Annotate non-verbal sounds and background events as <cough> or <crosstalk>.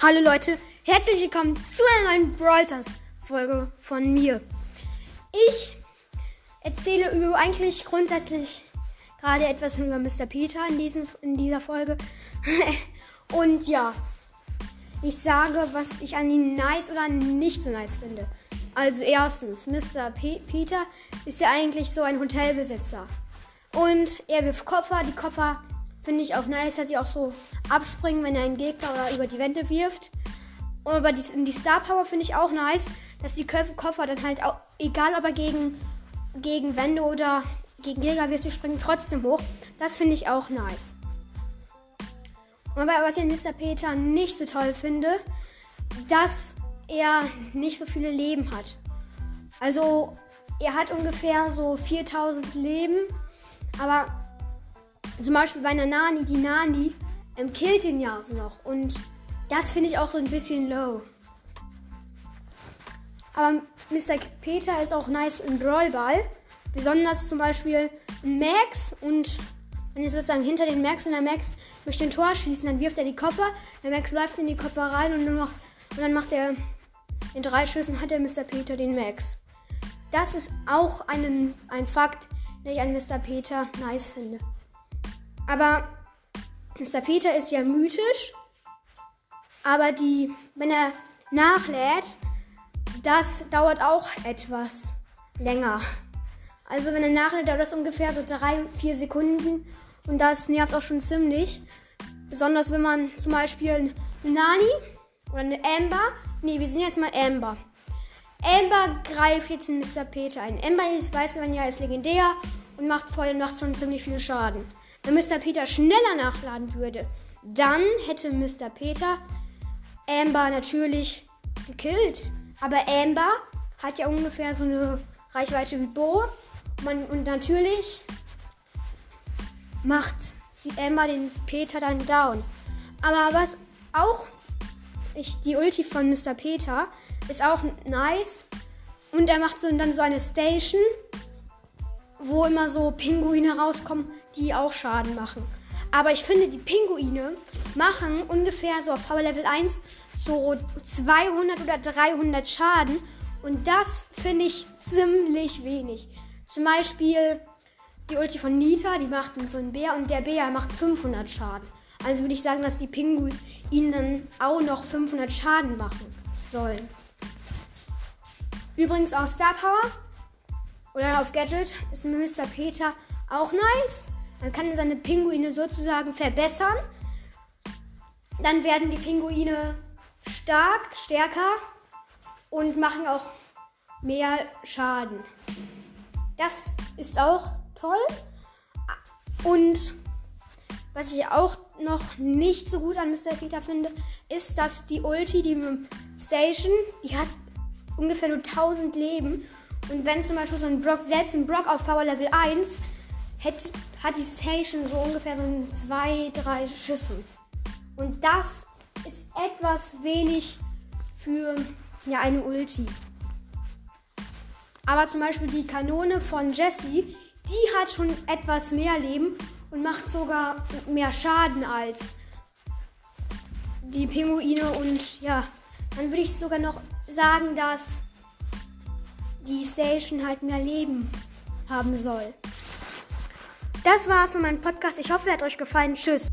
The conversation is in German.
Hallo Leute, herzlich willkommen zu einer neuen Brawl Stars Folge von mir. Ich erzähle über eigentlich grundsätzlich gerade etwas über Mr. Peter in, diesen, in dieser Folge. <laughs> Und ja, ich sage, was ich an ihm nice oder nicht so nice finde. Also erstens, Mr. P Peter ist ja eigentlich so ein Hotelbesitzer. Und er wirft Koffer, die Koffer Finde ich auch nice, dass sie auch so abspringen, wenn er einen Gegner oder über die Wände wirft. Und aber die, die Star Power finde ich auch nice, dass die Koffer dann halt auch, egal ob er gegen, gegen Wände oder gegen Gegner wirft, sie springen trotzdem hoch. Das finde ich auch nice. Und was ich an Mr. Peter nicht so toll finde, dass er nicht so viele Leben hat. Also er hat ungefähr so 4000 Leben, aber zum Beispiel bei einer Nani, die Nani ähm, killt den ja noch. Und das finde ich auch so ein bisschen low. Aber Mr. Peter ist auch nice im Brawlball. Besonders zum Beispiel Max und wenn ihr sozusagen hinter den Max und der Max durch den Tor schießen, dann wirft er die Koffer. Der Max läuft in die Koffer rein und, nur noch, und dann macht er in drei Schüssen hat der Mr. Peter den Max. Das ist auch einen, ein Fakt, den ich an Mr. Peter nice finde. Aber Mr. Peter ist ja mythisch. Aber die, wenn er nachlädt, das dauert auch etwas länger. Also wenn er nachlädt, dauert das ungefähr so drei, vier Sekunden. Und das nervt auch schon ziemlich. Besonders wenn man zum Beispiel eine Nani oder eine Amber. Nee, wir sind jetzt mal Amber. Amber greift jetzt in Mr. Peter ein. Amber ist, weiß man ja, ist legendär und macht vorher und macht schon ziemlich viel Schaden. Wenn Mr. Peter schneller nachladen würde, dann hätte Mr. Peter Amber natürlich gekillt. Aber Amber hat ja ungefähr so eine Reichweite wie Bo. Man, und natürlich macht sie Amber den Peter dann down. Aber was auch ich, die Ulti von Mr. Peter ist auch nice. Und er macht so dann so eine Station, wo immer so Pinguine rauskommen, die auch Schaden machen. Aber ich finde, die Pinguine machen ungefähr so auf Power Level 1 so 200 oder 300 Schaden. Und das finde ich ziemlich wenig. Zum Beispiel die Ulti von Nita, die macht so einen Bär und der Bär macht 500 Schaden. Also würde ich sagen, dass die Pinguine dann auch noch 500 Schaden machen sollen. Übrigens auch Star Power oder auf Gadget ist Mr. Peter auch nice. Man kann seine Pinguine sozusagen verbessern. Dann werden die Pinguine stark, stärker und machen auch mehr Schaden. Das ist auch toll. Und was ich auch noch nicht so gut an Mr. Peter finde, ist, dass die Ulti, die Station, die hat ungefähr nur 1000 Leben. Und wenn zum Beispiel so ein Brock, selbst ein Brock auf Power Level 1 hat, hat die Station so ungefähr so zwei, drei Schüssen. Und das ist etwas wenig für ja, eine Ulti. Aber zum Beispiel die Kanone von Jesse, die hat schon etwas mehr Leben und macht sogar mehr Schaden als die Pinguine. Und ja, dann würde ich sogar noch sagen, dass die Station halt mehr Leben haben soll. Das war's von meinem Podcast. Ich hoffe, er hat euch gefallen. Tschüss.